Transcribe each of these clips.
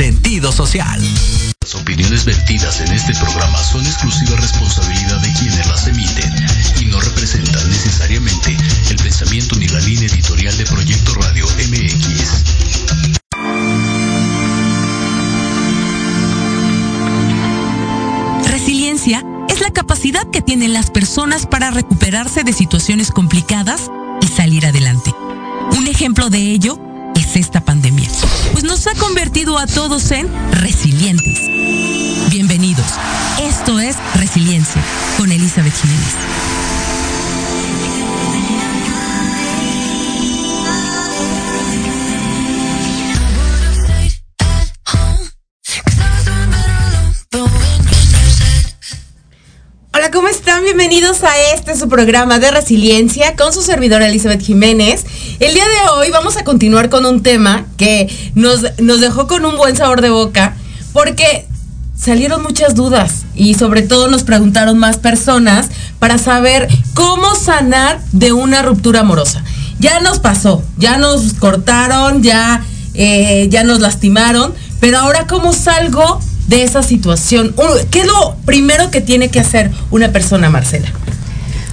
sentido social. Las opiniones vertidas en este programa son exclusiva responsabilidad de quienes las emiten y no representan necesariamente el pensamiento ni la línea editorial de Proyecto Radio MX. Resiliencia es la capacidad que tienen las personas para recuperarse de situaciones complicadas y salir adelante. Un ejemplo de ello es esta pandemia, ha convertido a todos en resilientes. Bienvenidos. Esto es Resiliencia con Elizabeth Jiménez. Hola, ¿cómo están? Bienvenidos a este su programa de resiliencia con su servidora Elizabeth Jiménez. El día de hoy vamos a continuar con un tema que nos, nos dejó con un buen sabor de boca porque salieron muchas dudas y sobre todo nos preguntaron más personas para saber cómo sanar de una ruptura amorosa. Ya nos pasó, ya nos cortaron, ya, eh, ya nos lastimaron, pero ahora cómo salgo de esa situación? ¿Qué es lo primero que tiene que hacer una persona, Marcela?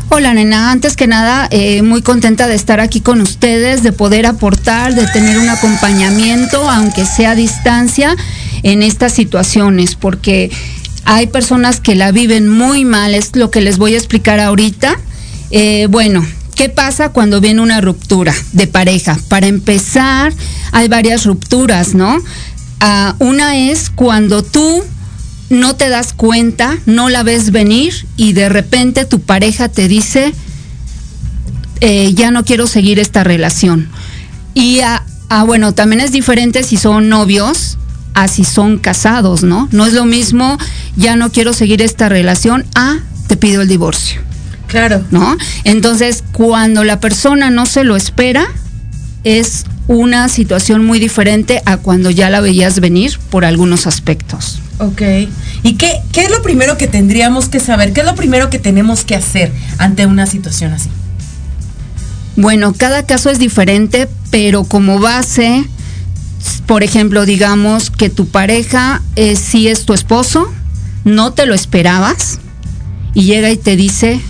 Hola, nena. Antes que nada, eh, muy contenta de estar aquí con ustedes, de poder aportar, de tener un acompañamiento, aunque sea a distancia, en estas situaciones, porque hay personas que la viven muy mal, es lo que les voy a explicar ahorita. Eh, bueno, ¿Qué pasa cuando viene una ruptura de pareja? Para empezar, hay varias rupturas, ¿no? Ah, una es cuando tú no te das cuenta, no la ves venir y de repente tu pareja te dice, eh, ya no quiero seguir esta relación. Y ah, ah, bueno, también es diferente si son novios a si son casados, ¿no? No es lo mismo, ya no quiero seguir esta relación, a te pido el divorcio. Claro. ¿No? Entonces, cuando la persona no se lo espera, es una situación muy diferente a cuando ya la veías venir por algunos aspectos. Ok. ¿Y qué, qué es lo primero que tendríamos que saber? ¿Qué es lo primero que tenemos que hacer ante una situación así? Bueno, cada caso es diferente, pero como base, por ejemplo, digamos que tu pareja eh, sí es tu esposo, no te lo esperabas y llega y te dice,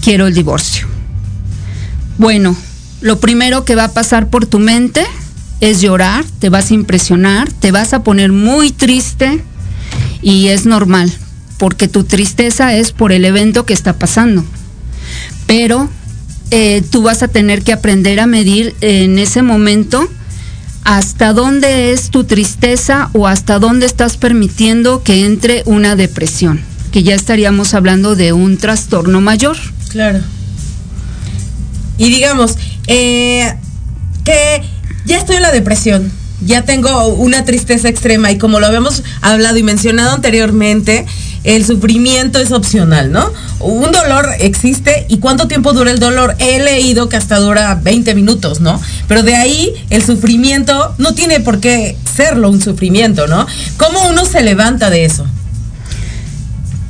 quiero el divorcio. Bueno, lo primero que va a pasar por tu mente es llorar, te vas a impresionar, te vas a poner muy triste y es normal, porque tu tristeza es por el evento que está pasando. Pero eh, tú vas a tener que aprender a medir en ese momento hasta dónde es tu tristeza o hasta dónde estás permitiendo que entre una depresión, que ya estaríamos hablando de un trastorno mayor. Claro. Y digamos, eh, que ya estoy en la depresión, ya tengo una tristeza extrema y como lo habíamos hablado y mencionado anteriormente, el sufrimiento es opcional, ¿no? Un dolor existe y cuánto tiempo dura el dolor. He leído que hasta dura 20 minutos, ¿no? Pero de ahí el sufrimiento no tiene por qué serlo un sufrimiento, ¿no? ¿Cómo uno se levanta de eso?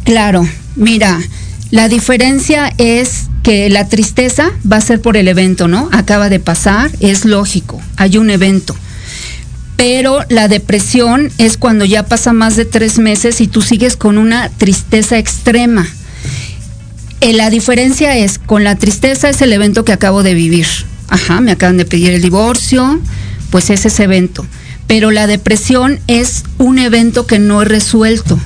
Claro, mira, la diferencia es que la tristeza va a ser por el evento, ¿no? Acaba de pasar, es lógico, hay un evento. Pero la depresión es cuando ya pasa más de tres meses y tú sigues con una tristeza extrema. Eh, la diferencia es, con la tristeza es el evento que acabo de vivir. Ajá, me acaban de pedir el divorcio, pues es ese evento. Pero la depresión es un evento que no he resuelto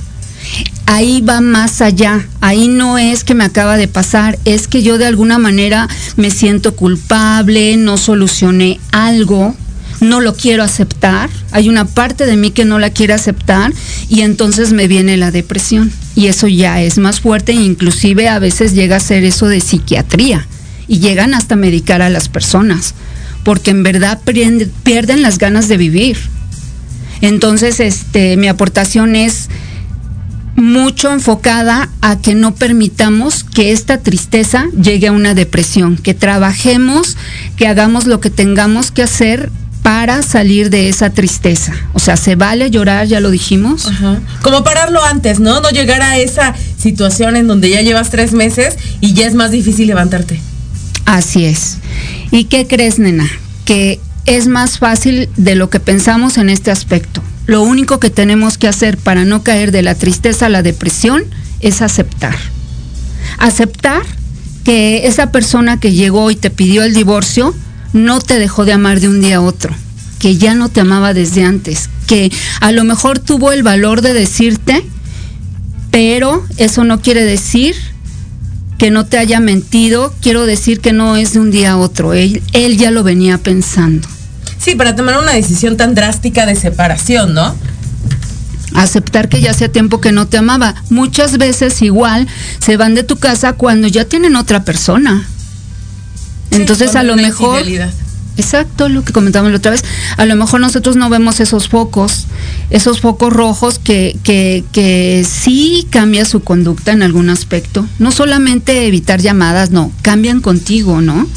ahí va más allá. Ahí no es que me acaba de pasar, es que yo de alguna manera me siento culpable, no solucioné algo, no lo quiero aceptar. Hay una parte de mí que no la quiere aceptar y entonces me viene la depresión. Y eso ya es más fuerte e inclusive a veces llega a ser eso de psiquiatría y llegan hasta medicar a las personas porque en verdad pierden las ganas de vivir. Entonces, este, mi aportación es mucho enfocada a que no permitamos que esta tristeza llegue a una depresión, que trabajemos, que hagamos lo que tengamos que hacer para salir de esa tristeza. O sea, se vale llorar, ya lo dijimos. Como pararlo antes, ¿no? No llegar a esa situación en donde ya llevas tres meses y ya es más difícil levantarte. Así es. ¿Y qué crees, nena? Que es más fácil de lo que pensamos en este aspecto. Lo único que tenemos que hacer para no caer de la tristeza a la depresión es aceptar. Aceptar que esa persona que llegó y te pidió el divorcio no te dejó de amar de un día a otro, que ya no te amaba desde antes, que a lo mejor tuvo el valor de decirte, pero eso no quiere decir que no te haya mentido, quiero decir que no es de un día a otro, él, él ya lo venía pensando. Sí, para tomar una decisión tan drástica de separación, ¿no? aceptar que ya hacía tiempo que no te amaba. Muchas veces igual se van de tu casa cuando ya tienen otra persona. Entonces a lo mejor... Exacto, lo que comentamos la otra vez. A lo mejor nosotros no vemos esos focos, esos focos rojos que, que, que sí cambia su conducta en algún aspecto. No solamente evitar llamadas, no, cambian contigo, ¿no?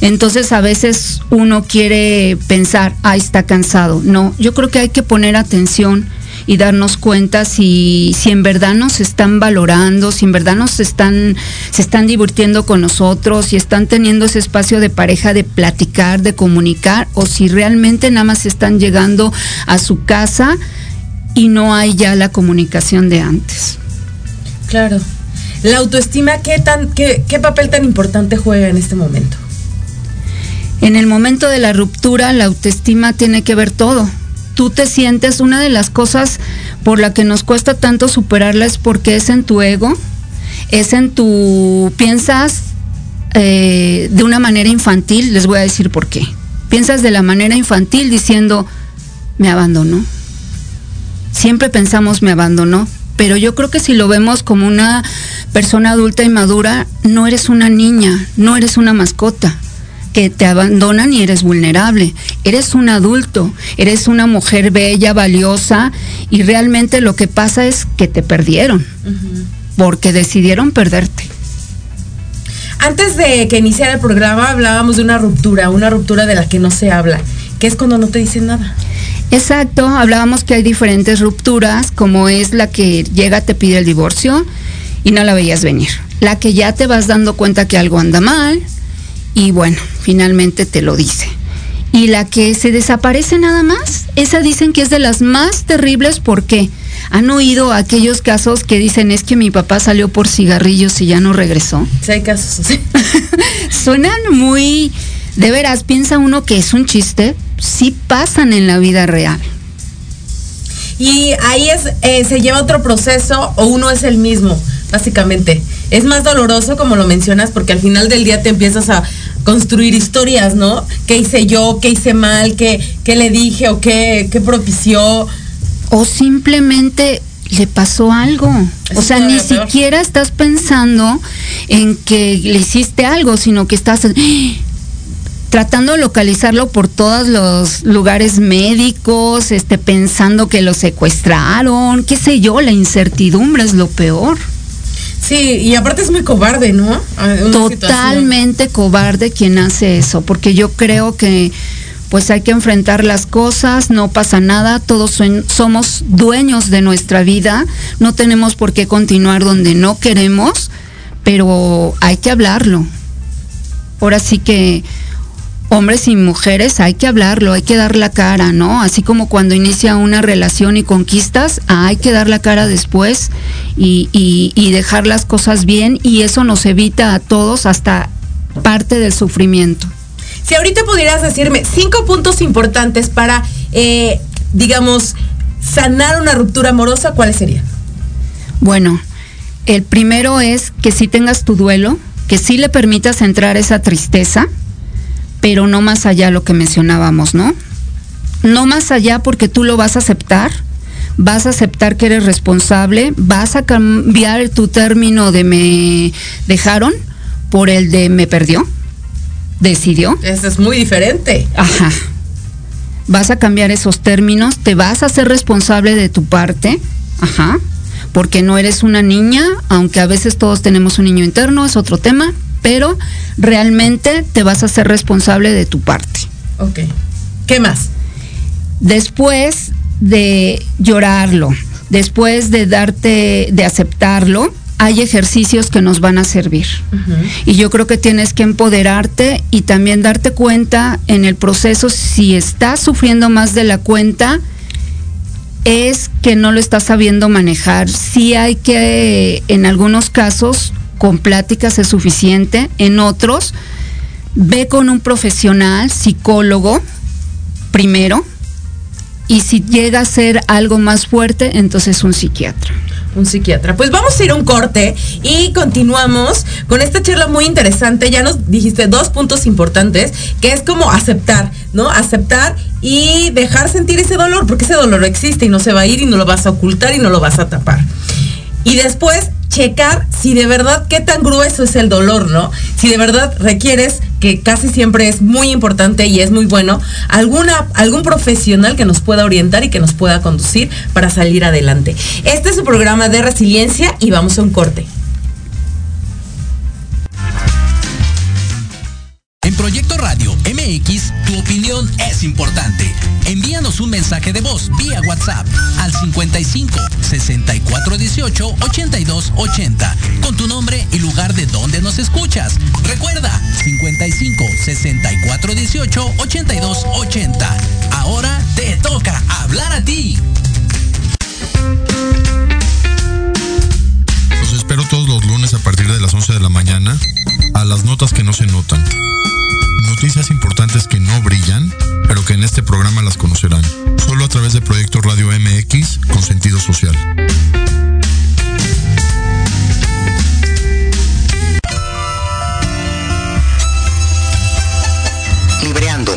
Entonces a veces uno quiere pensar, ah, está cansado. No, yo creo que hay que poner atención y darnos cuenta si, si en verdad nos están valorando, si en verdad nos están, se están divirtiendo con nosotros, si están teniendo ese espacio de pareja de platicar, de comunicar, o si realmente nada más están llegando a su casa y no hay ya la comunicación de antes. Claro. La autoestima, ¿qué, tan, qué, qué papel tan importante juega en este momento? En el momento de la ruptura, la autoestima tiene que ver todo tú te sientes, una de las cosas por la que nos cuesta tanto superarla es porque es en tu ego, es en tu, piensas eh, de una manera infantil, les voy a decir por qué. Piensas de la manera infantil diciendo, me abandonó. Siempre pensamos, me abandonó, pero yo creo que si lo vemos como una persona adulta y madura, no eres una niña, no eres una mascota que te abandonan y eres vulnerable. Eres un adulto, eres una mujer bella, valiosa y realmente lo que pasa es que te perdieron porque decidieron perderte. Antes de que iniciara el programa hablábamos de una ruptura, una ruptura de la que no se habla, que es cuando no te dicen nada. Exacto, hablábamos que hay diferentes rupturas, como es la que llega, te pide el divorcio y no la veías venir. La que ya te vas dando cuenta que algo anda mal, y bueno, finalmente te lo dice. Y la que se desaparece nada más, esa dicen que es de las más terribles porque han oído aquellos casos que dicen es que mi papá salió por cigarrillos y ya no regresó. Sí, hay casos así. Suenan muy, de veras, piensa uno que es un chiste, sí pasan en la vida real. Y ahí es, eh, se lleva otro proceso o uno es el mismo, básicamente. Es más doloroso, como lo mencionas, porque al final del día te empiezas a, construir historias, ¿no? ¿Qué hice yo? ¿Qué hice mal? ¿Qué, qué le dije? ¿O qué, qué propició? O simplemente le pasó algo. o sea, ni siquiera estás pensando en que le hiciste algo, sino que estás tratando de localizarlo por todos los lugares médicos, este, pensando que lo secuestraron, qué sé yo, la incertidumbre es lo peor. Sí, y aparte es muy cobarde, ¿no? Totalmente cobarde quien hace eso, porque yo creo que pues hay que enfrentar las cosas, no pasa nada, todos somos dueños de nuestra vida, no tenemos por qué continuar donde no queremos, pero hay que hablarlo. Ahora sí que hombres y mujeres hay que hablarlo, hay que dar la cara, ¿no? Así como cuando inicia una relación y conquistas, hay que dar la cara después y, y, dejar las cosas bien y eso nos evita a todos hasta parte del sufrimiento. Si ahorita pudieras decirme cinco puntos importantes para, eh, digamos, sanar una ruptura amorosa, ¿cuáles serían? Bueno, el primero es que si tengas tu duelo, que sí le permitas entrar esa tristeza, pero no más allá lo que mencionábamos, ¿no? No más allá porque tú lo vas a aceptar, vas a aceptar que eres responsable, vas a cambiar tu término de me dejaron por el de me perdió, decidió. Eso es muy diferente. Ajá. Vas a cambiar esos términos, te vas a hacer responsable de tu parte, ajá, porque no eres una niña, aunque a veces todos tenemos un niño interno, es otro tema, pero realmente te vas a hacer responsable de tu parte. Ok. ¿Qué más? Después de llorarlo, después de darte, de aceptarlo, hay ejercicios que nos van a servir. Y yo creo que tienes que empoderarte y también darte cuenta en el proceso si estás sufriendo más de la cuenta, es que no lo estás sabiendo manejar. Sí hay que, en algunos casos, con pláticas es suficiente, en otros, ve con un profesional, psicólogo, primero, y si llega a ser algo más fuerte, entonces un psiquiatra un psiquiatra. Pues vamos a ir a un corte y continuamos con esta charla muy interesante. Ya nos dijiste dos puntos importantes, que es como aceptar, ¿no? Aceptar y dejar sentir ese dolor, porque ese dolor existe y no se va a ir y no lo vas a ocultar y no lo vas a tapar. Y después checar si de verdad qué tan grueso es el dolor, ¿no? Si de verdad requieres, que casi siempre es muy importante y es muy bueno, alguna, algún profesional que nos pueda orientar y que nos pueda conducir para salir adelante. Este es su programa de resiliencia y vamos a un corte. En Proyecto Radio MX, es importante. Envíanos un mensaje de voz vía WhatsApp al 55 64 18 82 80 con tu nombre y lugar de donde nos escuchas. Recuerda 55 64 18 82 80. Ahora te toca hablar a ti. Los espero todos los lunes a partir de las 11 de la mañana a las notas que no se notan noticias importantes que no brillan, pero que en este programa las conocerán, solo a través de Proyecto Radio MX con sentido social. Libreando,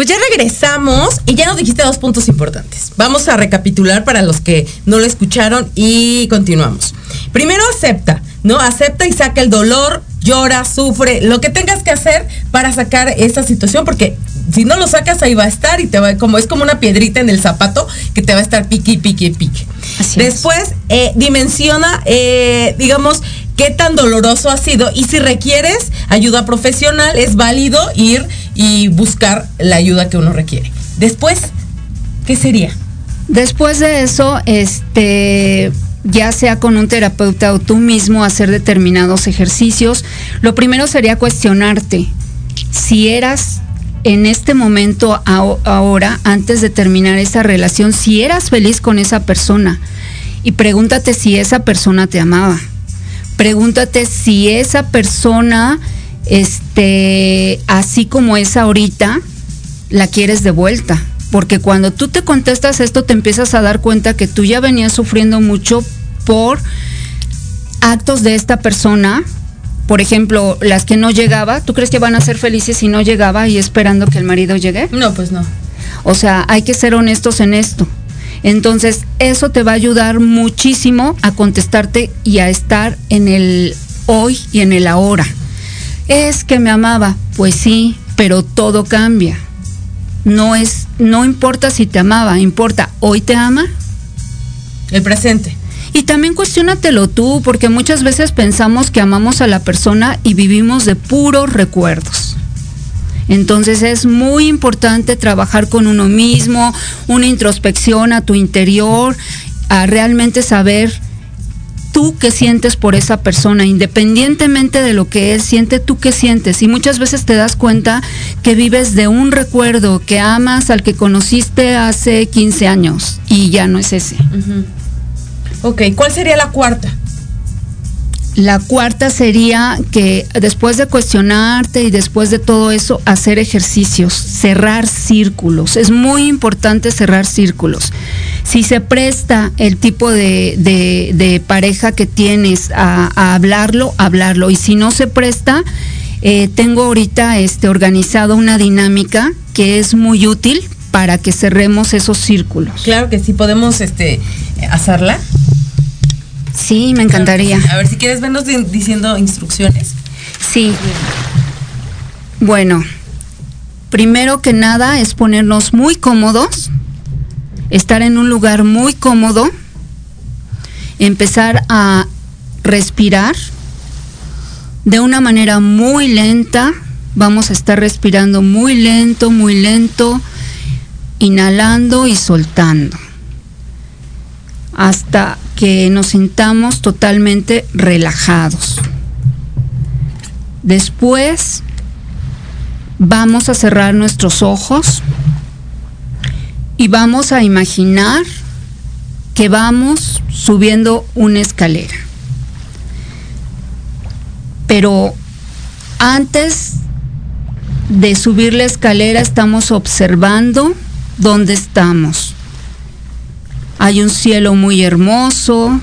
Pues ya regresamos y ya nos dijiste dos puntos importantes. Vamos a recapitular para los que no lo escucharon y continuamos. Primero acepta, ¿no? Acepta y saca el dolor, llora, sufre, lo que tengas que hacer para sacar esta situación, porque si no lo sacas ahí va a estar y te va como es como una piedrita en el zapato que te va a estar pique, pique, pique. Después eh, dimensiona, eh, digamos, qué tan doloroso ha sido y si requieres ayuda profesional es válido ir y buscar la ayuda que uno requiere. Después, ¿qué sería? Después de eso, este ya sea con un terapeuta o tú mismo hacer determinados ejercicios, lo primero sería cuestionarte si eras en este momento ahora, antes de terminar esa relación, si eras feliz con esa persona y pregúntate si esa persona te amaba. Pregúntate si esa persona este, así como es ahorita, la quieres de vuelta. Porque cuando tú te contestas esto, te empiezas a dar cuenta que tú ya venías sufriendo mucho por actos de esta persona. Por ejemplo, las que no llegaba, ¿tú crees que van a ser felices si no llegaba y esperando que el marido llegue? No, pues no. O sea, hay que ser honestos en esto. Entonces, eso te va a ayudar muchísimo a contestarte y a estar en el hoy y en el ahora. Es que me amaba. Pues sí, pero todo cambia. No es, no importa si te amaba, importa, ¿hoy te ama? El presente. Y también cuestionatelo tú, porque muchas veces pensamos que amamos a la persona y vivimos de puros recuerdos. Entonces es muy importante trabajar con uno mismo, una introspección a tu interior, a realmente saber tú qué sientes por esa persona, independientemente de lo que él siente, tú qué sientes. Y muchas veces te das cuenta que vives de un recuerdo, que amas al que conociste hace 15 años y ya no es ese. Ok, ¿cuál sería la cuarta? La cuarta sería que después de cuestionarte y después de todo eso, hacer ejercicios, cerrar círculos. Es muy importante cerrar círculos. Si se presta el tipo de, pareja que tienes a, hablarlo, hablarlo. Y si no se presta, eh, tengo ahorita este, organizado una dinámica que es muy útil para que cerremos esos círculos. Claro que sí, podemos este, hacerla. Sí, me encantaría. A ver, si quieres vernos diciendo instrucciones. Sí. Bueno, primero que nada es ponernos muy cómodos, estar en un lugar muy cómodo, empezar a respirar de una manera muy lenta. Vamos a estar respirando muy lento, muy lento, inhalando y soltando hasta que nos sintamos totalmente relajados. Después vamos a cerrar nuestros ojos y vamos a imaginar que vamos subiendo una escalera. Pero antes de subir la escalera estamos observando dónde estamos hay un cielo muy hermoso,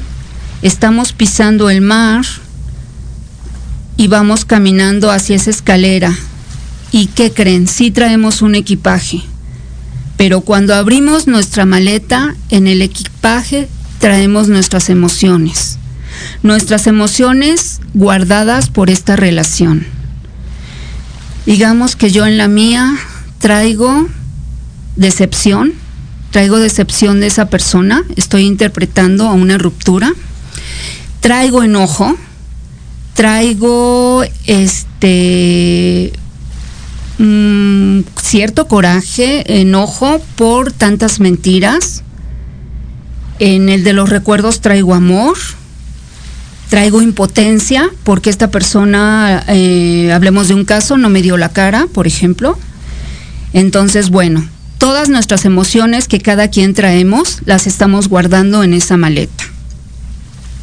estamos pisando el mar y vamos caminando hacia esa escalera. ¿Y qué creen? Sí traemos un equipaje. Pero cuando abrimos nuestra maleta, en el equipaje traemos nuestras emociones. Nuestras emociones guardadas por esta relación. Digamos que yo en la mía traigo decepción, traigo decepción de esa persona, estoy interpretando a una ruptura, traigo enojo, traigo este mm, cierto coraje, enojo por tantas mentiras. En el de los recuerdos traigo amor, traigo impotencia porque esta persona, eh, hablemos de un caso, no me dio la cara, por ejemplo. Entonces, bueno, todas nuestras emociones que cada quien traemos las estamos guardando en esa maleta.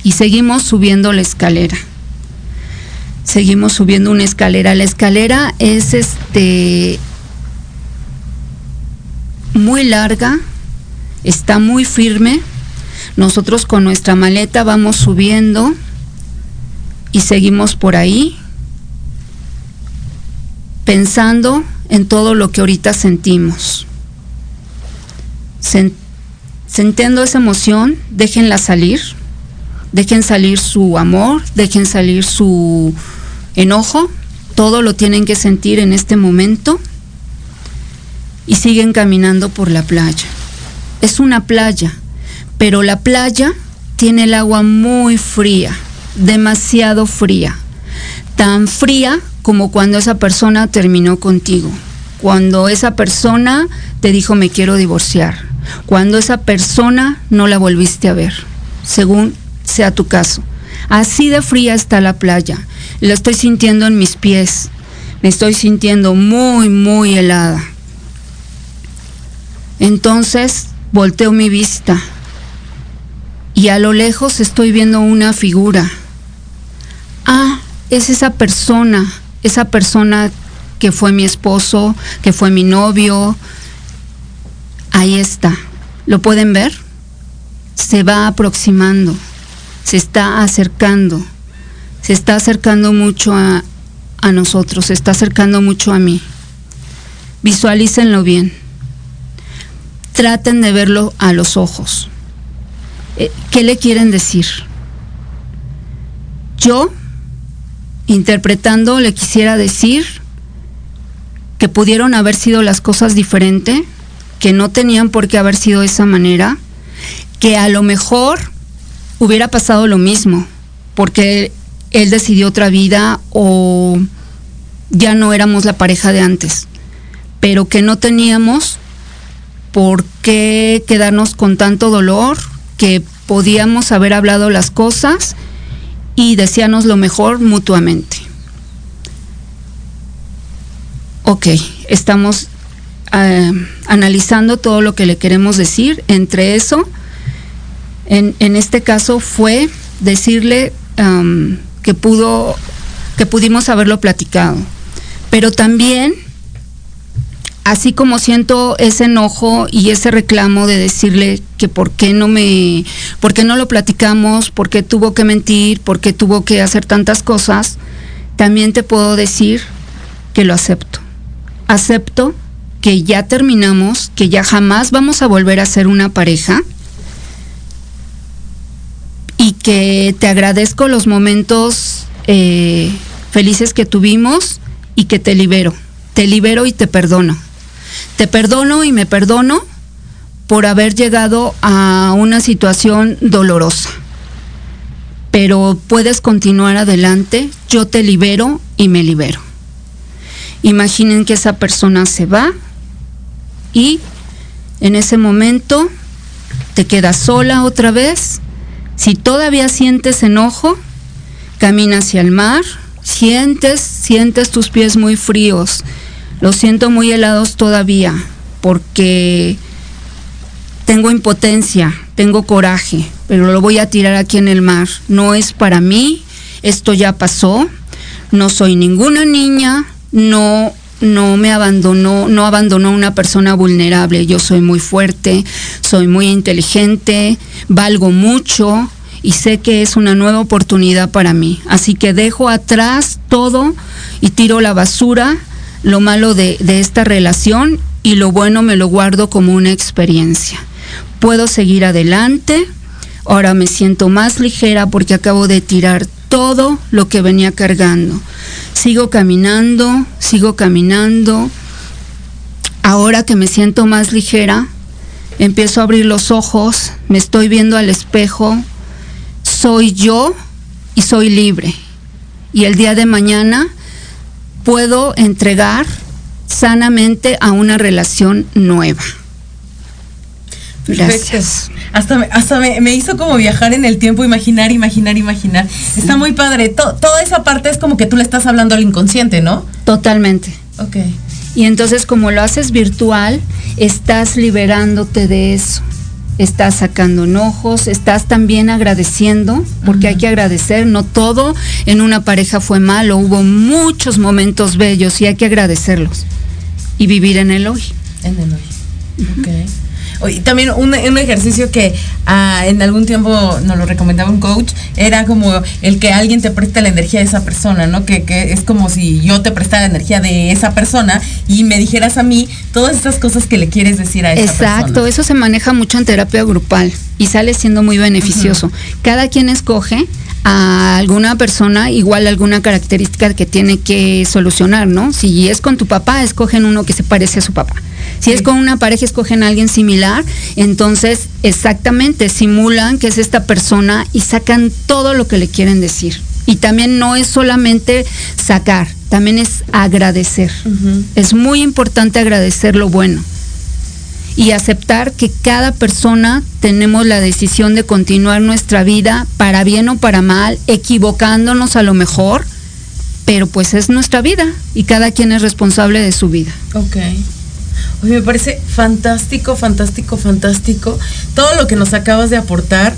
Y seguimos subiendo la escalera. Seguimos subiendo una escalera. La escalera es este muy larga, está muy firme. Nosotros con nuestra maleta vamos subiendo y seguimos por ahí pensando en todo lo que ahorita sentimos sintiendo esa emoción, déjenla salir, dejen salir su amor, dejen salir su enojo, todo lo tienen que sentir en este momento y siguen caminando por la playa. Es una playa, pero la playa tiene el agua muy fría, demasiado fría, tan fría como cuando esa persona terminó contigo, cuando esa persona te dijo me quiero divorciar, cuando esa persona no la volviste a ver, según sea tu caso. Así de fría está la playa. La estoy sintiendo en mis pies. Me estoy sintiendo muy, muy helada. Entonces volteo mi vista y a lo lejos estoy viendo una figura. Ah, es esa persona, esa persona que fue mi esposo, que fue mi novio, Ahí está. ¿Lo pueden ver? Se va aproximando, se está acercando, se está acercando mucho a, nosotros, se está acercando mucho a mí. Visualícenlo bien. Traten de verlo a los ojos. Eh, ¿Qué le quieren decir? Yo interpretando le quisiera decir que pudieron haber sido las cosas diferente, que no tenían por qué haber sido de esa manera, que a lo mejor hubiera pasado lo mismo, porque él decidió otra vida o ya no éramos la pareja de antes, pero que no teníamos por qué quedarnos con tanto dolor, que podíamos haber hablado las cosas y desearnos lo mejor mutuamente. Ok, estamos eh, analizando todo lo que le queremos decir. Entre eso, en, este caso fue decirle um, que pudo, que pudimos haberlo platicado. Pero también, así como siento ese enojo y ese reclamo de decirle que por qué no me, por qué no lo platicamos, por qué tuvo que mentir, por qué tuvo que hacer tantas cosas, también te puedo decir que lo acepto acepto que ya terminamos, que ya jamás vamos a volver a ser una pareja y que te agradezco los momentos eh, felices que tuvimos y que te libero. Te libero y te perdono. Te perdono y me perdono por haber llegado a una situación dolorosa. Pero puedes continuar adelante, yo te libero y me libero. Imaginen que esa persona se va y en ese momento te quedas sola otra vez. Si todavía sientes enojo, camina hacia el mar, sientes, sientes tus pies muy fríos. Los siento muy helados todavía porque tengo impotencia, tengo coraje, pero lo voy a tirar aquí en el mar. No es para mí, esto ya pasó, no soy ninguna niña, no no me abandonó, no abandonó una persona vulnerable. Yo soy muy fuerte, soy muy inteligente, valgo mucho y sé que es una nueva oportunidad para mí. Así que dejo atrás todo y tiro la basura, lo malo de, de esta relación y lo bueno me lo guardo como una experiencia. Puedo seguir adelante. Ahora me siento más ligera porque acabo de tirar todo lo que venía cargando. Sigo caminando, sigo caminando. Ahora que me siento más ligera, empiezo a abrir los ojos, me estoy viendo al espejo, soy yo y soy libre. Y el día de mañana puedo entregar sanamente a una relación nueva. Gracias. Hasta, me, hasta me, hizo como viajar en el tiempo, imaginar, imaginar, imaginar. Está muy padre. toda esa parte es como que tú le estás hablando al inconsciente, ¿no? Totalmente. Ok. Y entonces como lo haces virtual, estás liberándote de eso. Estás sacando enojos, estás también agradeciendo, porque hay que agradecer, no todo en una pareja fue malo, hubo muchos momentos bellos y hay que agradecerlos y vivir en el hoy. En el hoy. Ok también un, ejercicio que ah, en algún tiempo nos lo recomendaba un coach era como el que alguien te presta la energía de esa persona, ¿no? Que, es como si yo te prestara la energía de esa persona y me dijeras a mí todas esas cosas que le quieres decir a esa persona. Exacto, eso se maneja mucho en terapia grupal y sale siendo muy beneficioso. Cada quien escoge a alguna persona igual alguna característica que tiene que solucionar, ¿no? Si es con tu papá, escogen uno que se parece a su papá. Si es con una pareja, escogen a alguien similar, entonces exactamente simulan que es esta persona y sacan todo lo que le quieren decir. Y también no es solamente sacar, también es agradecer. Es muy importante agradecer lo bueno y aceptar que cada persona tenemos la decisión de continuar nuestra vida para bien o para mal, equivocándonos a lo mejor, pero pues es nuestra vida y cada quien es responsable de su vida. Ok. me parece fantástico, fantástico, fantástico todo lo que nos acabas de aportar.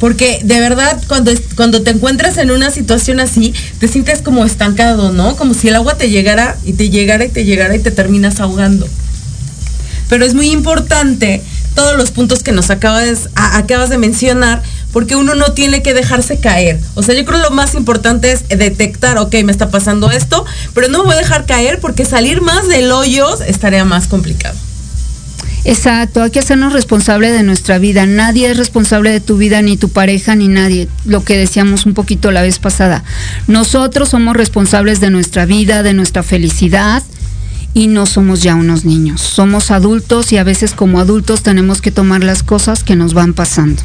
Porque de verdad, cuando, cuando te encuentras en una situación así, te sientes como estancado, ¿no? Como si el agua te llegara y te llegara y te llegara y te terminas ahogando pero es muy importante todos los puntos que nos acabas, acabas de mencionar, porque uno no tiene que dejarse caer. O sea, yo creo lo más importante es detectar, ok, me está pasando esto, pero no me voy a dejar caer porque salir más del hoyo estaría más complicado. Exacto, hay que hacernos responsable de nuestra vida. Nadie es responsable de tu vida, ni tu pareja, ni nadie. Lo que decíamos un poquito la vez pasada. Nosotros somos responsables de nuestra vida, de nuestra felicidad y no somos ya unos niños. Somos adultos y a veces como adultos tenemos que tomar las cosas que nos van pasando.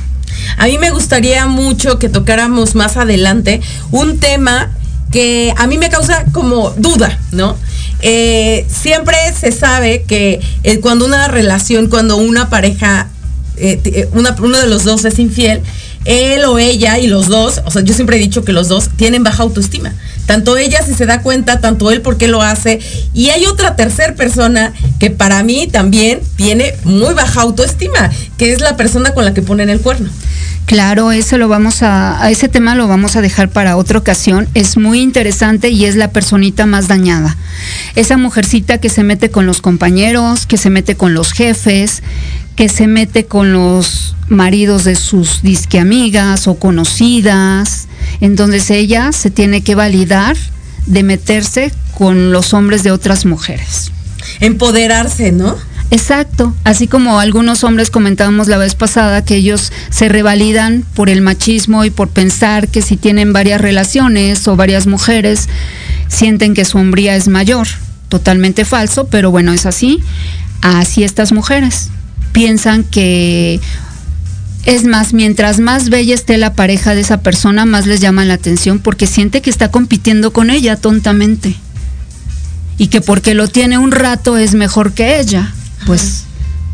A mí me gustaría mucho que tocáramos más adelante un tema que a mí me causa como duda, ¿no? Eh, siempre se sabe que eh, cuando una relación, cuando una pareja, eh, uno de los dos es infiel, él o ella y los dos, o sea, yo siempre he dicho que los dos tienen baja autoestima. Tanto ella si se da cuenta, tanto él porque lo hace. Y hay otra tercera persona que para mí también tiene muy baja autoestima, que es la persona con la que ponen el cuerno. Claro, ese lo vamos a, a ese tema lo vamos a dejar para otra ocasión. Es muy interesante y es la personita más dañada. Esa mujercita que se mete con los compañeros, que se mete con los jefes, que se mete con los maridos de sus disque amigas o conocidas. Entonces ella se tiene que validar de meterse con los hombres de otras mujeres. Empoderarse, ¿no? Exacto, así como algunos hombres comentábamos la vez pasada que ellos se revalidan por el machismo y por pensar que si tienen varias relaciones o varias mujeres, sienten que su hombría es mayor. Totalmente falso, pero bueno, es así. Así estas mujeres piensan que es más, mientras más bella esté la pareja de esa persona, más les llama la atención porque siente que está compitiendo con ella tontamente. Y que porque lo tiene un rato es mejor que ella pues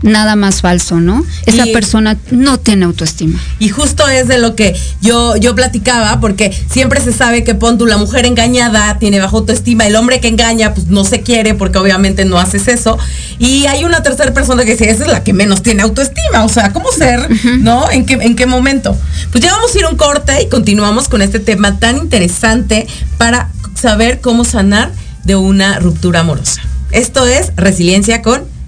nada más falso, ¿no? Esa persona no tiene autoestima. Y justo es de lo que yo, yo platicaba, porque siempre se sabe que pon la mujer engañada tiene bajo autoestima, el hombre que engaña, pues no se quiere porque obviamente no haces eso. Y hay una tercera persona que dice, esa es la que menos tiene autoestima. O sea, ¿cómo ser? ¿No? ¿En qué, ¿En qué momento? Pues ya vamos a ir a un corte y continuamos con este tema tan interesante para saber cómo sanar de una ruptura amorosa. Esto es Resiliencia con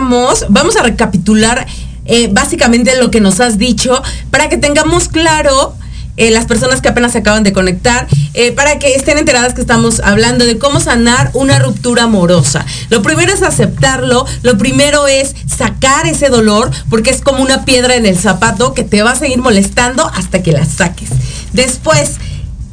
vamos a recapitular eh, básicamente lo que nos has dicho para que tengamos claro eh, las personas que apenas se acaban de conectar, eh, para que estén enteradas que estamos hablando de cómo sanar una ruptura amorosa. Lo primero es aceptarlo, lo primero es sacar ese dolor, porque es como una piedra en el zapato que te va a seguir molestando hasta que la saques. Después,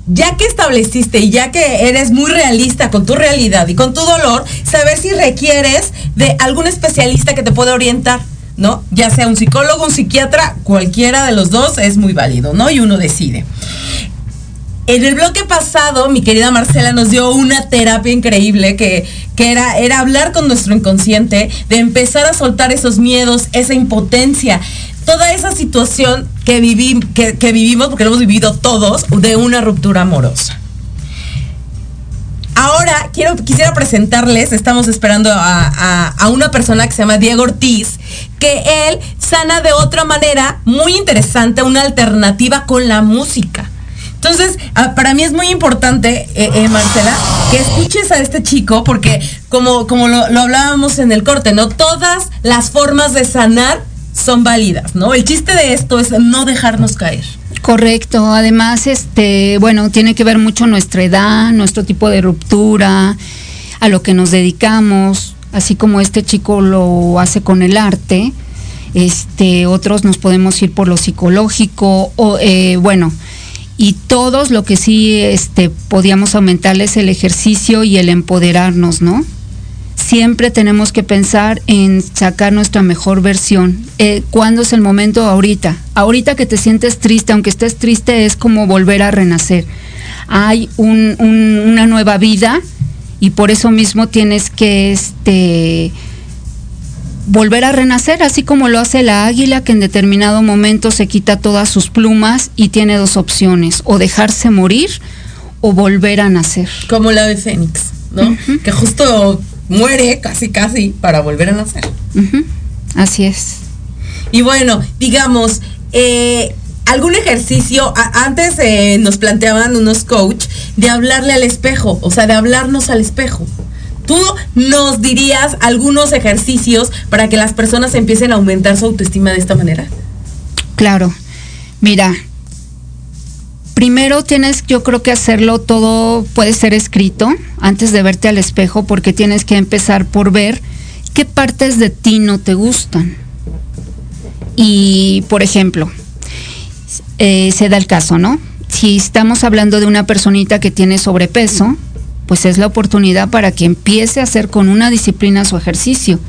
ya que estableciste y ya que eres muy realista con tu realidad y con tu dolor, saber si requieres de algún especialista que te pueda orientar. ¿no? Ya sea un psicólogo, un psiquiatra, cualquiera de los dos es muy válido, ¿no? Y uno decide. En el bloque pasado, mi querida Marcela nos dio una terapia increíble que, que era, era hablar con nuestro inconsciente, de empezar a soltar esos miedos, esa impotencia, toda esa situación que, que, que vivimos, porque lo hemos vivido todos, de una ruptura amorosa. Ahora quiero, quisiera presentarles, estamos esperando a, una persona que se llama Diego Ortiz, que él sana de otra manera muy interesante, una alternativa con la música. Entonces, ah, para mí es muy importante, eh, eh, Marcela, que escuches a este chico, porque como, como lo, lo hablábamos en el corte, ¿no? Todas las formas de sanar son válidas, ¿no? El chiste de esto es no dejarnos caer. Correcto. Además, este, bueno, tiene que ver mucho nuestra edad, nuestro tipo de ruptura, a lo que nos dedicamos, así como este chico lo hace con el arte. Este, otros nos podemos ir por lo psicológico, o eh, bueno, y todos lo que sí este, podíamos aumentarles el ejercicio y el empoderarnos, ¿no? Siempre tenemos que pensar en sacar nuestra mejor versión. Eh, ¿Cuándo es el momento? Ahorita. Ahorita que te sientes triste, aunque estés triste, es como volver a renacer. Hay una nueva vida y por eso mismo tienes que este, volver a renacer, así como lo hace la águila que en determinado momento se quita todas sus plumas y tiene dos opciones, o dejarse morir o volver a nacer. Como la de Fénix, ¿no? Que justo muere casi casi para volver a nacer. Así es. Y bueno, digamos, eh, algún ejercicio, antes eh, nos planteaban unos coach de hablarle al espejo, o sea, de hablarnos al espejo. ¿Tú nos dirías algunos ejercicios para que las personas empiecen a aumentar su autoestima de esta manera? Claro. Mira, primero tienes, yo creo que hacerlo todo puede ser escrito antes de verte al espejo porque tienes que empezar por ver qué partes de ti no te gustan. Y, por ejemplo, eh, se da el caso, ¿no? Si estamos hablando de una personita que tiene sobrepeso, pues es la oportunidad para que empiece a hacer con una disciplina su ejercicio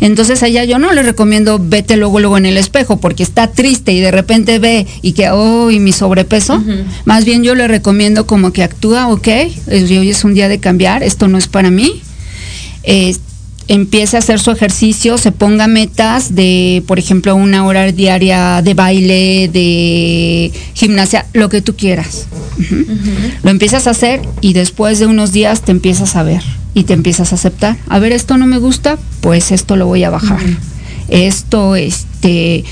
entonces allá yo no le recomiendo vete luego luego en el espejo porque está triste y de repente ve y que, oh, y mi sobrepeso. Más bien yo le recomiendo como que actúa, ok, hoy es un día de cambiar, esto no es para mí. Empiece a hacer su ejercicio, se ponga metas de, por ejemplo, una hora diaria de baile, de gimnasia, lo que tú quieras. Lo empiezas a hacer y después de unos días te empiezas a ver y te empiezas a aceptar. A ver, esto no me gusta, pues esto lo voy a bajar. Esto, este,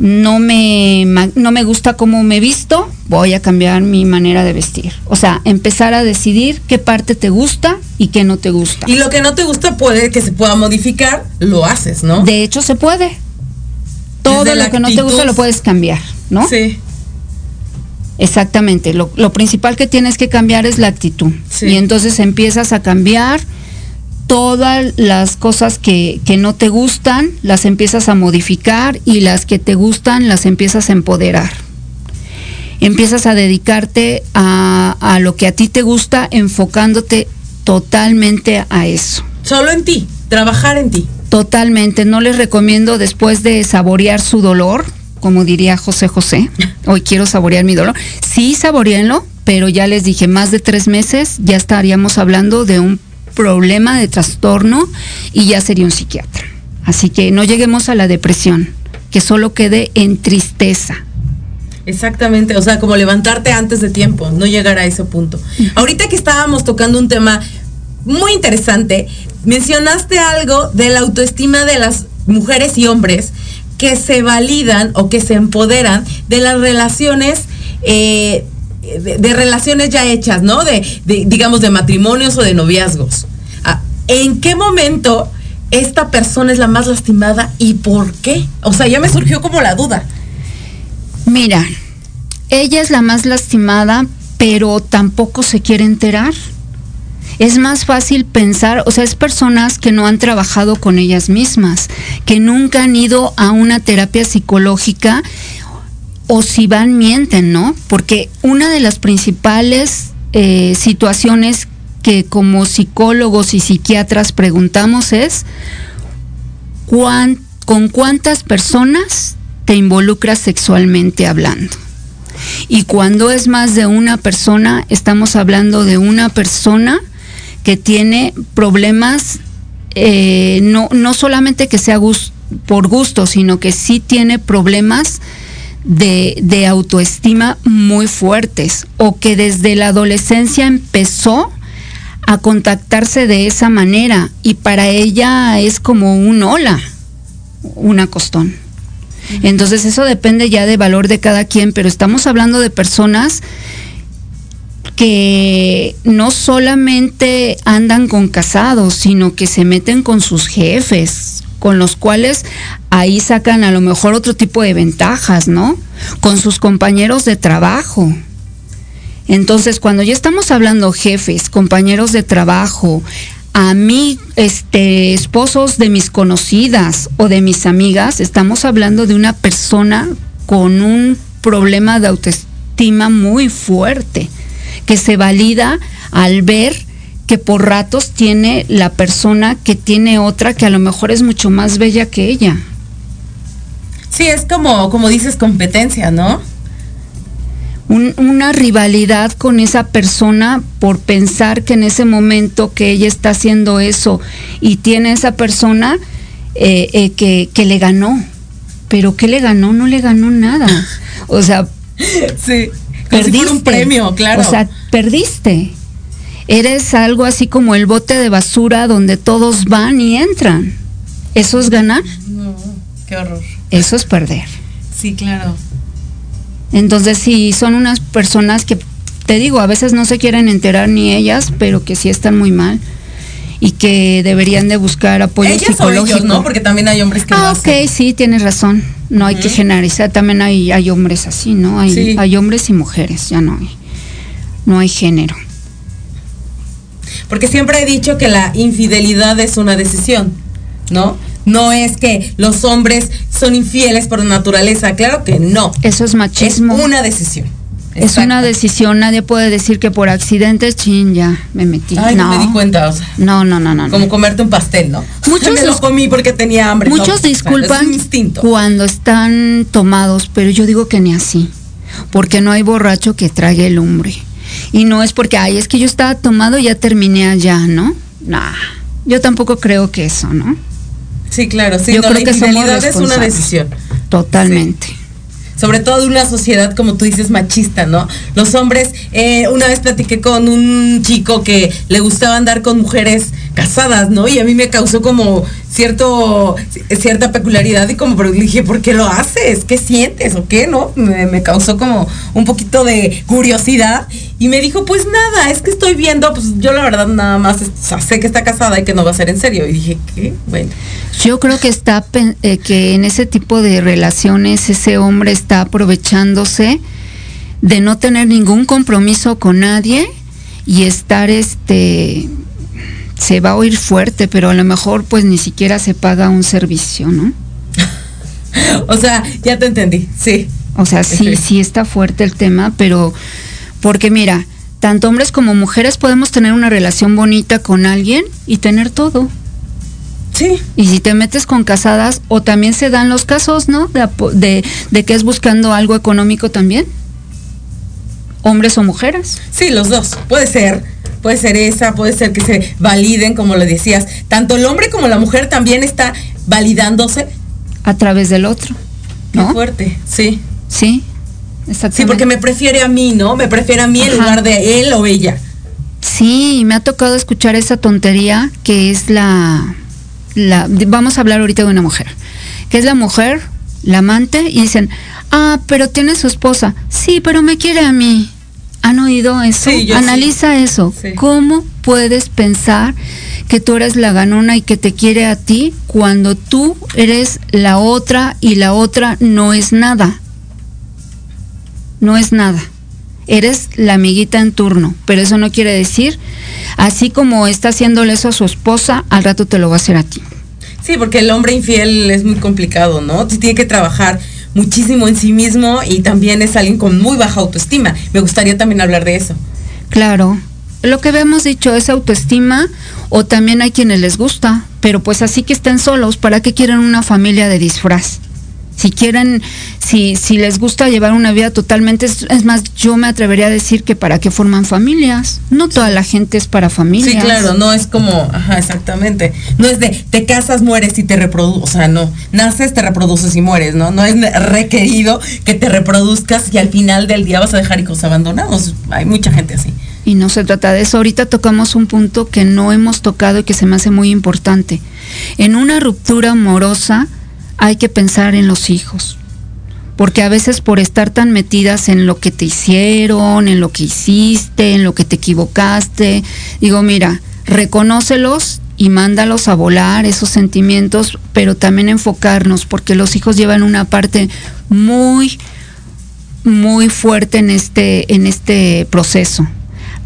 no me, no me gusta cómo me visto, voy a cambiar mi manera de vestir. O sea, empezar a decidir qué parte te gusta y qué no te gusta. Y lo que no te gusta puede que se pueda modificar, lo haces, ¿no? De hecho, se puede. Todo lo que no te gusta lo puedes cambiar, ¿no? Sí. Exactamente, lo, principal que tienes que cambiar es la actitud. Y entonces empiezas a cambiar todas las cosas que, no te gustan, las empiezas a modificar y las que te gustan las empiezas a empoderar. Empiezas a dedicarte a, a lo que a ti te gusta, enfocándote totalmente a eso. Solo en ti, trabajar en ti. Totalmente, no les recomiendo después de saborear su dolor, como diría José José, hoy quiero saborear mi dolor. Sí, saboreenlo, pero ya les dije, más de tres meses ya estaríamos hablando de un problema de trastorno y ya sería un psiquiatra. Así que no lleguemos a la depresión, que solo quede en tristeza. Exactamente, o sea, como levantarte antes de tiempo, no llegar a ese punto. Ahorita que estábamos tocando un tema muy interesante, mencionaste algo de la autoestima de las mujeres y hombres que se validan o que se empoderan de las relaciones, eh, de, relaciones ya hechas, ¿no? De, digamos, de matrimonios o de noviazgos. Ah, ¿En qué momento esta persona es la más lastimada y por qué? O sea, ya me surgió como la duda. Mira, ella es la más lastimada, pero tampoco se quiere enterar. Es más fácil pensar, o sea, es personas que no han trabajado con ellas mismas, que nunca han ido a una terapia psicológica o si van mienten, ¿no? Porque una de las principales eh, situaciones que como psicólogos y psiquiatras preguntamos es, ¿con cuántas personas te involucras sexualmente hablando? Y cuando es más de una persona, estamos hablando de una persona que tiene problemas, eh, no, no solamente que sea por gusto, sino que sí tiene problemas de, de, autoestima muy fuertes o que desde la adolescencia empezó a contactarse de esa manera y para ella es como un hola, un acostón. Entonces eso depende ya de valor de cada quien, pero estamos hablando de personas que no solamente andan con casados, sino que se meten con sus jefes, con los cuales ahí sacan a lo mejor otro tipo de ventajas, ¿no? Con sus compañeros de trabajo. Entonces, cuando ya estamos hablando jefes, compañeros de trabajo, a mí, este, esposos de mis conocidas o de mis amigas, estamos hablando de una persona con un problema de autoestima muy fuerte, que se valida al ver que por ratos tiene la persona que tiene otra que a lo mejor es mucho más bella que ella. Sí, es como, como dices, competencia, ¿no? una rivalidad con esa persona por pensar que en ese momento que ella está haciendo eso y tiene esa persona eh, eh, que, que, le ganó. Pero ¿qué le ganó? No le ganó nada. O sea, sí, perdiste un premio, claro. O sea, perdiste. Eres algo así como el bote de basura donde todos van y entran. ¿Eso es ganar? No, qué horror. Eso es perder. Sí, claro. Entonces, sí, son unas personas que, te digo, a veces no se quieren enterar ni ellas, pero que sí están muy mal y que deberían de buscar apoyo ellas psicológico. O ellos, ¿no? Porque también hay hombres que ah, ok, sí, tienes razón. No hay que generalizar, también hay, hay hombres así, ¿no? Hay, hay hombres y mujeres, ya no hay. No hay género. Porque siempre he dicho que la infidelidad es una decisión, ¿no? No es que los hombres son infieles por naturaleza, claro que no. Eso es machismo. Es una decisión. Es una decisión, nadie puede decir que por accidente, chin, ya me metí. Ay, no, me di cuenta, o sea. No, no, no, no. Como comerte un pastel, ¿no? Muchos me lo comí porque tenía hambre. Muchos disculpan cuando están tomados, pero yo digo que ni así. Porque no hay borracho que trague el hombre. Y no es porque, ay, es que yo estaba tomado y ya terminé allá, ¿no? Nah. Yo tampoco creo que eso, ¿no? Sí, claro, sí. Yo creo la que infidelidad es una decisión. Totalmente. Sí. Sobre todo de una sociedad, como tú dices, machista, ¿no? Los hombres, eh, una vez platiqué con un chico que le gustaba andar con mujeres casadas, ¿no? Y a mí me causó como cierto, cierta peculiaridad y como, pero dije, ¿por qué lo haces? ¿Qué sientes o qué, no? Me, me, causó como un poquito de curiosidad y me dijo, pues nada, es que estoy viendo, pues yo la verdad nada más sé que está casada y que no va a ser en serio. Y dije, ¿qué? Bueno. Yo creo que está, eh, que en ese tipo de relaciones ese hombre está aprovechándose de no tener ningún compromiso con nadie y estar este se va a oír fuerte, pero a lo mejor pues ni siquiera se paga un servicio, ¿no? o sea, ya te entendí, sí. O sea, sí, sí está fuerte el tema, pero porque mira, tanto hombres como mujeres podemos tener una relación bonita con alguien y tener todo. Sí. Y si te metes con casadas, o también se dan los casos, ¿no? De, de, de que es buscando algo económico también. Hombres o mujeres. Sí, los dos. Puede ser puede ser esa, puede ser que se validen, como lo decías. Tanto el hombre como la mujer también está validándose. A través del otro. ¿no? Qué fuerte, sí. Sí, Sí, porque me prefiere a mí, ¿no? Me prefiere a mí Ajá. en lugar de él o ella. Sí, me ha tocado escuchar esa tontería que es la, la. Vamos a hablar ahorita de una mujer. Que es la mujer, la amante, y dicen, ah, pero tiene su esposa. Sí, pero me quiere a mí. ¿Han oído eso? Analiza eso. ¿Cómo puedes pensar que tú eres la ganona y que te quiere a ti cuando tú eres la otra y la otra no es nada? No es nada. Eres la amiguita en turno, pero eso no quiere decir, así como está haciéndole eso a su esposa, al rato te lo va a hacer a ti. Sí, porque el hombre infiel es muy complicado, ¿no? Tiene que trabajar muchísimo en sí mismo y también es alguien con muy baja autoestima. Me gustaría también hablar de eso. Claro. Lo que habíamos dicho es autoestima o también hay quienes les gusta, pero pues así que estén solos, ¿para qué quieren una familia de disfraz? Si quieren, si, si les gusta llevar una vida totalmente, es, más, yo me atrevería a decir que para qué forman familias. No toda la gente es para familias. Sí, claro, no es como, ajá, exactamente. No es de te casas, mueres y te reproduces, o sea, no, naces, te reproduces y mueres, ¿no? No es requerido que te reproduzcas y al final del día vas a dejar hijos abandonados. Hay mucha gente así. Y no se trata de eso. Ahorita tocamos un punto que no hemos tocado y que se me hace muy importante. En una ruptura amorosa, hay que pensar en los hijos. Porque a veces por estar tan metidas en lo que te hicieron, en lo que hiciste, en lo que te equivocaste, digo, mira, reconócelos y mándalos a volar esos sentimientos, pero también enfocarnos, porque los hijos llevan una parte muy, muy fuerte en este, en este proceso.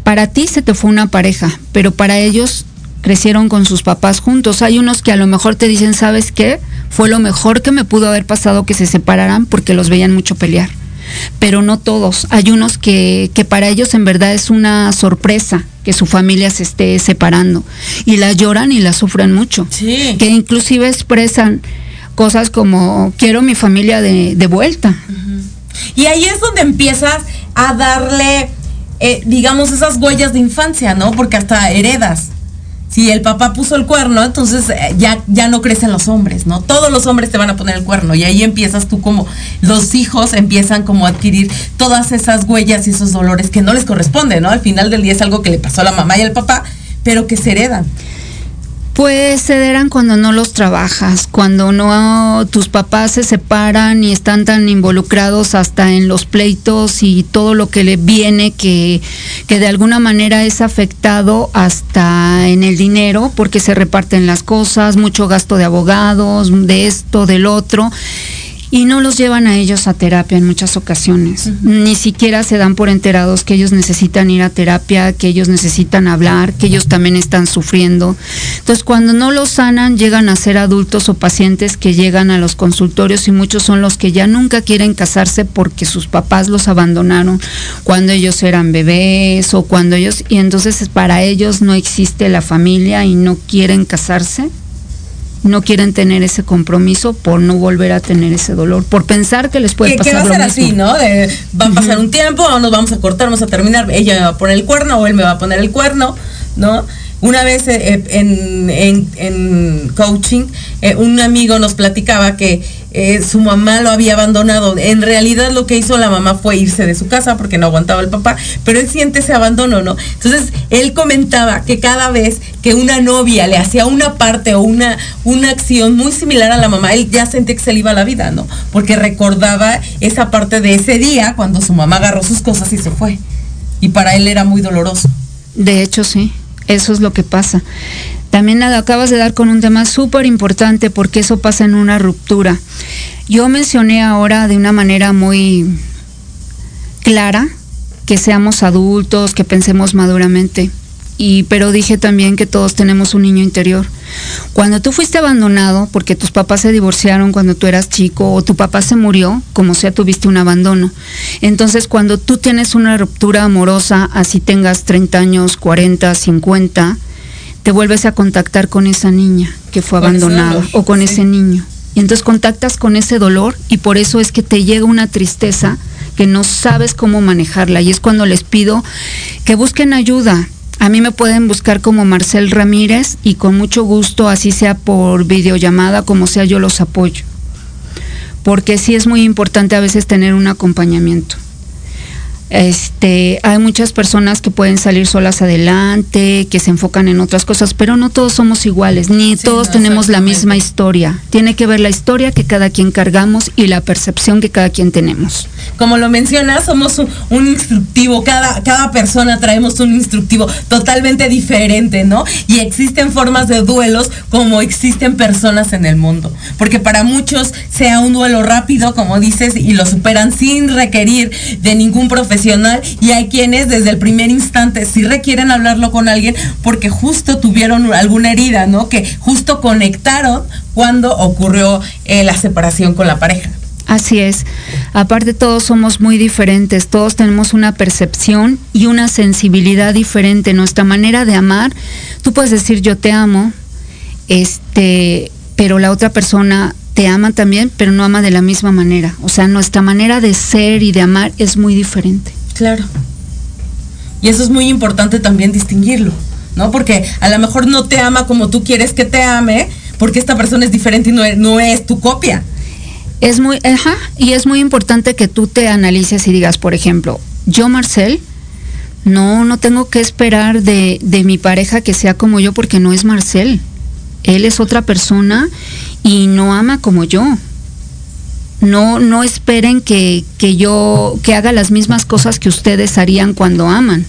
Para ti se te fue una pareja, pero para ellos crecieron con sus papás juntos. Hay unos que a lo mejor te dicen, ¿sabes qué? Fue lo mejor que me pudo haber pasado que se separaran porque los veían mucho pelear. Pero no todos. Hay unos que, que para ellos en verdad es una sorpresa que su familia se esté separando. Y la lloran y la sufren mucho. Que inclusive expresan cosas como quiero mi familia de, de vuelta. Y ahí es donde empiezas a darle, eh, digamos, esas huellas de infancia, ¿no? Porque hasta heredas si el papá puso el cuerno, entonces eh, ya, ya no crecen los hombres, ¿no? Todos los hombres te van a poner el cuerno y ahí empiezas tú como, los hijos empiezan como a adquirir todas esas huellas y esos dolores que no les corresponden, ¿no? Al final del día es algo que le pasó a la mamá y al papá, pero que se heredan. Pues cederán cuando no los trabajas, cuando no tus papás se separan y están tan involucrados hasta en los pleitos y todo lo que le viene que, que de alguna manera es afectado hasta en el dinero porque se reparten las cosas, mucho gasto de abogados, de esto, del otro y no los llevan a ellos a terapia en muchas ocasiones. Ni siquiera se dan por enterados que ellos necesitan ir a terapia, que ellos necesitan hablar, que ellos también están sufriendo. Entonces, cuando no los sanan, llegan a ser adultos o pacientes que llegan a los consultorios y muchos son los que ya nunca quieren casarse porque sus papás los abandonaron cuando ellos eran bebés o cuando ellos y entonces para ellos no existe la familia y no quieren casarse no quieren tener ese compromiso por no volver a tener ese dolor, por pensar que les puede pasar que va a ser así, ¿no? va a pasar un tiempo, nos vamos a cortar, vamos a terminar, ella me va a poner el cuerno o él me va a poner el cuerno, ¿no? Una vez eh, en, en, coaching, eh, un amigo nos platicaba que eh, su mamá lo había abandonado. En realidad lo que hizo la mamá fue irse de su casa porque no aguantaba el papá, pero él siente ese abandono, ¿no? Entonces, él comentaba que cada vez que una novia le hacía una parte o una, una acción muy similar a la mamá, él ya sentía que se le iba la vida, ¿no? Porque recordaba esa parte de ese día cuando su mamá agarró sus cosas y se fue. Y para él era muy doloroso. De hecho, sí. Eso es lo que pasa. También acabas de dar con un tema súper importante porque eso pasa en una ruptura. Yo mencioné ahora de una manera muy clara que seamos adultos, que pensemos maduramente y pero dije también que todos tenemos un niño interior. Cuando tú fuiste abandonado porque tus papás se divorciaron cuando tú eras chico o tu papá se murió, como sea tuviste un abandono. Entonces, cuando tú tienes una ruptura amorosa, así tengas 30 años, 40, 50, te vuelves a contactar con esa niña que fue abandonada o con ese niño. Y entonces contactas con ese dolor y por eso es que te llega una tristeza que no sabes cómo manejarla. Y es cuando les pido que busquen ayuda, a mí me pueden buscar como Marcel Ramírez y con mucho gusto, así sea por videollamada, como sea, yo los apoyo. Porque sí es muy importante a veces tener un acompañamiento. Este, hay muchas personas que pueden salir solas adelante, que se enfocan en otras cosas, pero no todos somos iguales, ni todos tenemos la misma historia. Tiene que ver la historia que cada quien cargamos y la percepción que cada quien tenemos. Como lo mencionas, somos un, un instructivo, cada, cada persona traemos un instructivo totalmente diferente, ¿no? Y existen formas de duelos como existen personas en el mundo. Porque para muchos sea un duelo rápido, como dices, y lo superan sin requerir de ningún profesional y hay quienes desde el primer instante sí requieren hablarlo con alguien porque justo tuvieron alguna herida, ¿no? Que justo conectaron cuando ocurrió eh, la separación con la pareja. Así es. Aparte todos somos muy diferentes, todos tenemos una percepción y una sensibilidad diferente. Nuestra manera de amar, tú puedes decir yo te amo, este, pero la otra persona te ama también, pero no ama de la misma manera. O sea, nuestra manera de ser y de amar es muy diferente. Claro. Y eso es muy importante también distinguirlo, ¿no? Porque a lo mejor no te ama como tú quieres que te ame, porque esta persona es diferente y no es, no es tu copia. Es muy, ajá, y es muy importante que tú te analices y digas, por ejemplo, yo Marcel, no, no tengo que esperar de, de mi pareja que sea como yo porque no es Marcel. Él es otra persona y no ama como yo. No, no esperen que, que yo, que haga las mismas cosas que ustedes harían cuando aman.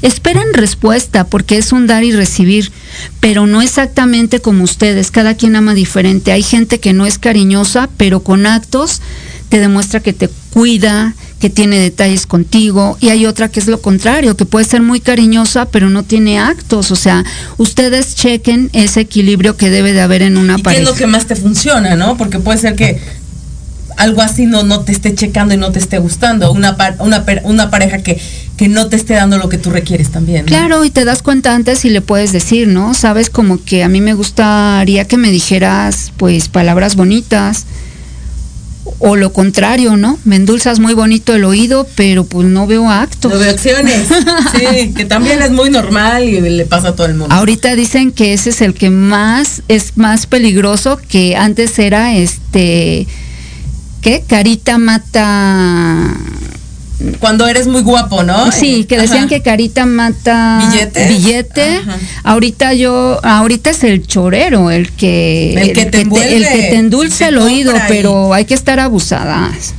Esperen respuesta porque es un dar y recibir, pero no exactamente como ustedes. Cada quien ama diferente. Hay gente que no es cariñosa, pero con actos te demuestra que te cuida, que tiene detalles contigo, y hay otra que es lo contrario, que puede ser muy cariñosa, pero no tiene actos. O sea, ustedes chequen ese equilibrio que debe de haber en una ¿Y pareja. ¿Qué es lo que más te funciona, no? Porque puede ser que algo así no, no te esté checando y no te esté gustando. Una, una, una pareja que, que no te esté dando lo que tú requieres también. ¿no? Claro, y te das cuenta antes y le puedes decir, ¿no? Sabes como que a mí me gustaría que me dijeras, pues, palabras bonitas. O lo contrario, ¿no? Me endulzas muy bonito el oído, pero pues no veo actos. No veo acciones. Sí, que también es muy normal y le pasa a todo el mundo. Ahorita dicen que ese es el que más es más peligroso que antes era este ¿qué? Carita mata Cuando eres muy guapo, ¿no? Sí, que decían Ajá. que carita mata billete. Ajá. Ahorita yo ahorita es el chorero el que El que te te, el que te endulza te el oído, y- pero hay que estar abusadas.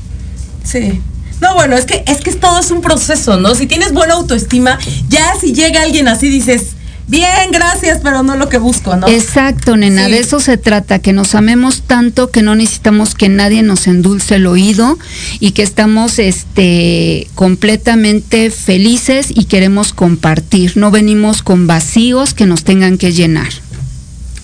Sí. No, bueno, es que es que todo es un proceso, ¿no? Si tienes buena autoestima, ya si llega alguien así dices, bien, gracias, pero no lo que busco, ¿no? Exacto, nena, Sí. de eso se trata, que nos amemos tanto que no necesitamos que nadie nos endulce el oído y que estamos este completamente felices y queremos compartir, no venimos con vacíos que nos tengan que llenar.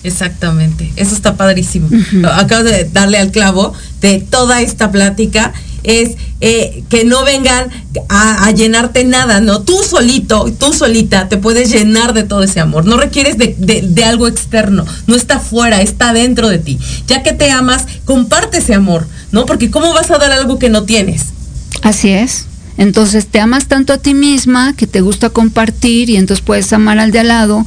Exactamente, eso está padrísimo. Ujú. Acabas de darle al clavo de toda esta plática. Es eh, que no vengan a, a llenarte nada, ¿no? Tú solito, tú solita te puedes llenar de todo ese amor. No requieres de, de- de algo externo, no está fuera, está dentro de ti. Ya que te amas, comparte ese amor, ¿no? Porque ¿cómo vas a dar algo que no tienes? Así es. Entonces te amas tanto a ti misma que te gusta compartir y entonces puedes amar al de al lado.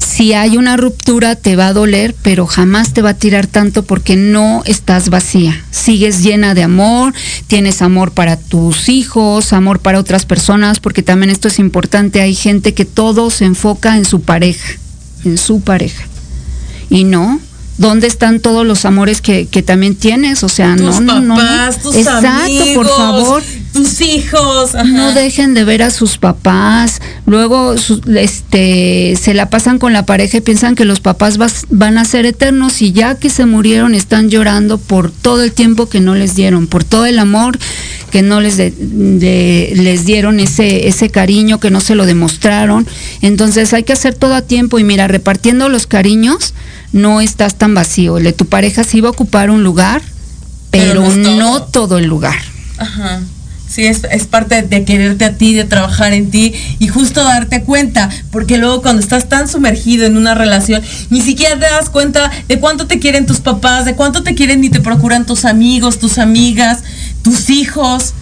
Si hay una ruptura te va a doler, pero jamás te va a tirar tanto porque no estás vacía. Sigues llena de amor, tienes amor para tus hijos, amor para otras personas, porque también esto es importante. Hay gente que todo se enfoca en su pareja, en su pareja. Y no, ¿dónde están todos los amores que, que también tienes? O sea, Tus no, no, no, tus Exacto, amigos, por favor. tus hijos. ajá. No dejen de ver a sus papás. Luego su- este, se la pasan con la pareja y piensan que los papás vas- van a ser eternos y ya que se murieron están llorando por todo el tiempo que no les dieron, por todo el amor que no les, de- de- les dieron, ese, ese cariño que no se lo demostraron. Entonces hay que hacer todo a tiempo y mira, repartiendo los cariños no estás tan vacío. El de tu pareja sí va a ocupar un lugar, Pero pero, no no todo el lugar. Ajá. Sí, es, es parte de quererte a ti, de trabajar en ti y justo darte cuenta, porque luego cuando estás tan sumergido en una relación, ni siquiera te das cuenta de cuánto te quieren tus papás, de cuánto te quieren y te procuran tus amigos, tus amigas, tus hijos.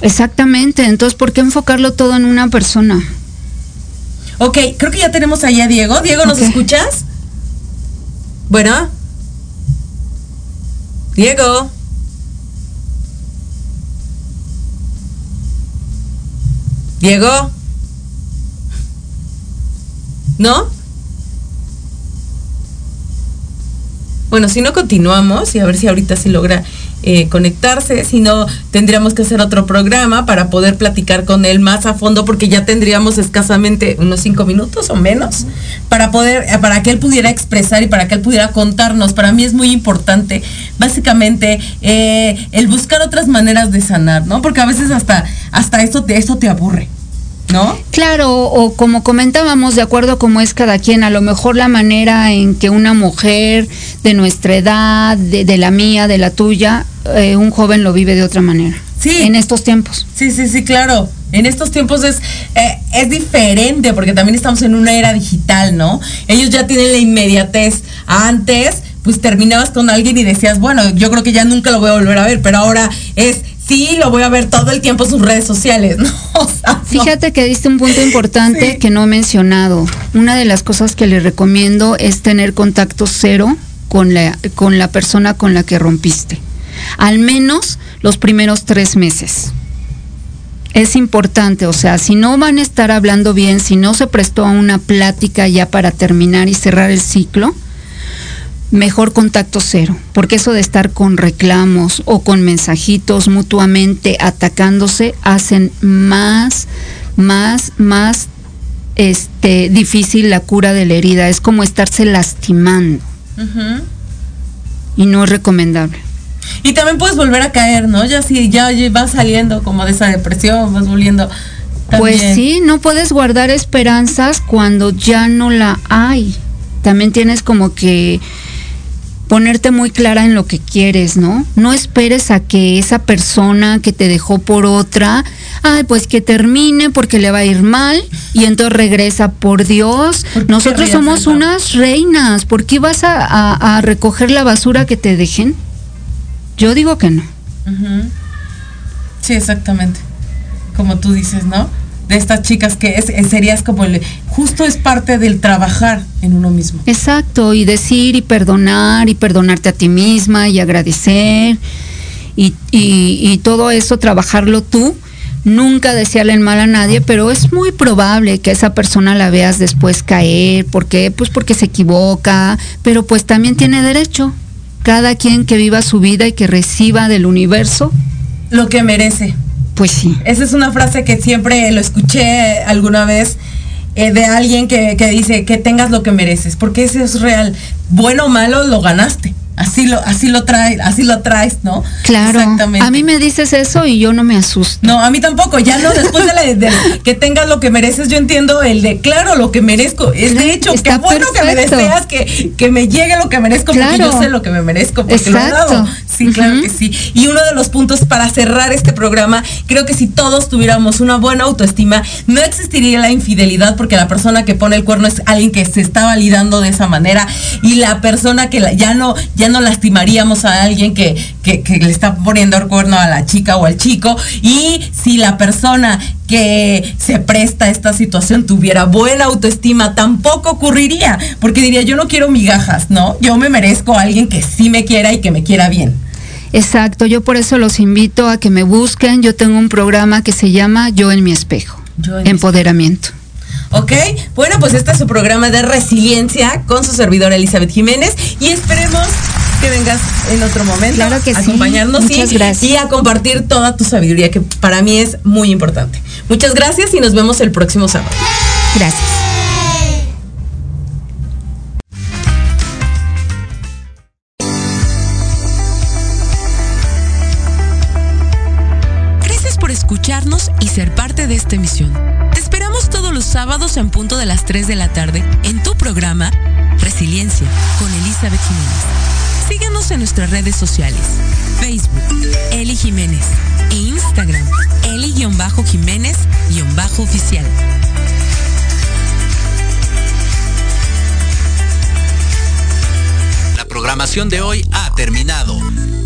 Exactamente, entonces ¿por qué enfocarlo todo en una persona? Ok, creo que ya tenemos allá a Diego. Diego, ¿nos escuchas? Bueno. Diego. Diego. ¿No? Bueno, si no continuamos y a ver si ahorita se logra eh, conectarse, si no tendríamos que hacer otro programa para poder platicar con él más a fondo porque ya tendríamos escasamente unos cinco minutos o menos para poder, eh, para que él pudiera expresar y para que él pudiera contarnos. Para mí es muy importante, básicamente, eh, el buscar otras maneras de sanar, ¿no? Porque a veces hasta, hasta eso te, eso te aburre. ¿No? Claro, o como comentábamos, de acuerdo como es cada quien, a lo mejor la manera en que una mujer de nuestra edad, de, la mía, de la tuya, eh, un joven lo vive de otra manera. Sí. En estos tiempos. Sí, sí, sí, claro. En estos tiempos es, eh, es diferente porque también estamos en una era digital, ¿no? Ellos ya tienen la inmediatez. Antes, pues terminabas con alguien y decías, bueno, yo creo que ya nunca lo voy a volver a ver, pero ahora es sí lo voy a ver todo el tiempo en sus redes sociales, ¿no? Fíjate que diste un punto importante que no he mencionado. Una de las cosas que le recomiendo es tener contacto cero con la, con la persona con la que rompiste. Al menos los primeros tres meses. Es importante, o sea, si no van a estar hablando bien, si no se prestó a una plática ya para terminar y cerrar el ciclo, mejor contacto cero, porque eso de estar con reclamos o con mensajitos mutuamente atacándose hacen más, más, más este, difícil la cura de la herida. Es como estarse lastimando. Y no es recomendable. Y también puedes volver a caer, ¿no? Ya si ya vas saliendo como de esa depresión, vas volviendo. Pues sí, no puedes guardar esperanzas cuando ya no la hay. También tienes como que ponerte muy clara en lo que quieres, ¿no? No esperes a que esa persona que te dejó por otra, ay, pues que termine porque le va a ir mal y entonces regresa, por Dios. Nosotros somos unas reinas, ¿por qué vas a, recoger la basura que te dejen? Yo digo que no. Sí, exactamente. Como tú dices, ¿no? De estas chicas que es, serías como el, justo es parte del trabajar en uno mismo. Exacto, y decir y perdonar y perdonarte a ti misma y agradecer y, y, todo eso, trabajarlo tú. Nunca desearle el mal a nadie, pero es muy probable que esa persona la veas después caer, porque pues porque se equivoca, pero pues también tiene derecho. Cada quien que viva su vida y que reciba del universo lo que merece. Pues sí. Esa es una frase que siempre lo escuché alguna vez eh, de alguien que, que, dice que tengas lo que mereces, porque eso es real. Bueno o malo, lo ganaste así lo, así lo traes, así lo traes, ¿no? Claro. Exactamente. A mí me dices eso y yo no me asusto. No, a mí tampoco. Ya no, después de, la, que tengas lo que mereces, yo entiendo el de claro lo que merezco. Es de hecho, qué bueno que me deseas que, que me llegue lo que merezco, porque yo sé lo que me merezco, porque lo he dado. Sí, claro que sí. Y uno de los puntos para cerrar este programa, creo que si todos tuviéramos una buena autoestima, no existiría la infidelidad, porque la persona que pone el cuerno es alguien que se está validando de esa manera. Y la persona que ya no, ya no lastimaríamos a alguien que, le está poniendo el cuerno a la chica o al chico. Y si la persona que se presta a esta situación tuviera buena autoestima, tampoco ocurriría. Porque diría, yo no quiero migajas, ¿no? Yo me merezco a alguien que sí me quiera y que me quiera bien. Exacto, yo por eso los invito a que me busquen. Yo tengo un programa que se llama Yo en mi espejo. Empoderamiento. ¿Ok? Bueno, pues este es su programa de resiliencia con su servidora Elizabeth Jiménez y esperemos que vengas en otro momento claro que a acompañarnos Muchas y, gracias. y a compartir toda tu sabiduría, que para mí es muy importante. Muchas gracias y nos vemos el próximo sábado. Gracias. Escucharnos y ser parte de esta emisión. Te esperamos todos los sábados en punto de las 3 de la tarde en tu programa Resiliencia con Elizabeth Jiménez. Síguenos en nuestras redes sociales. Facebook, Eli Jiménez. E Instagram, Eli-Jiménez-oficial. La programación de hoy ha terminado,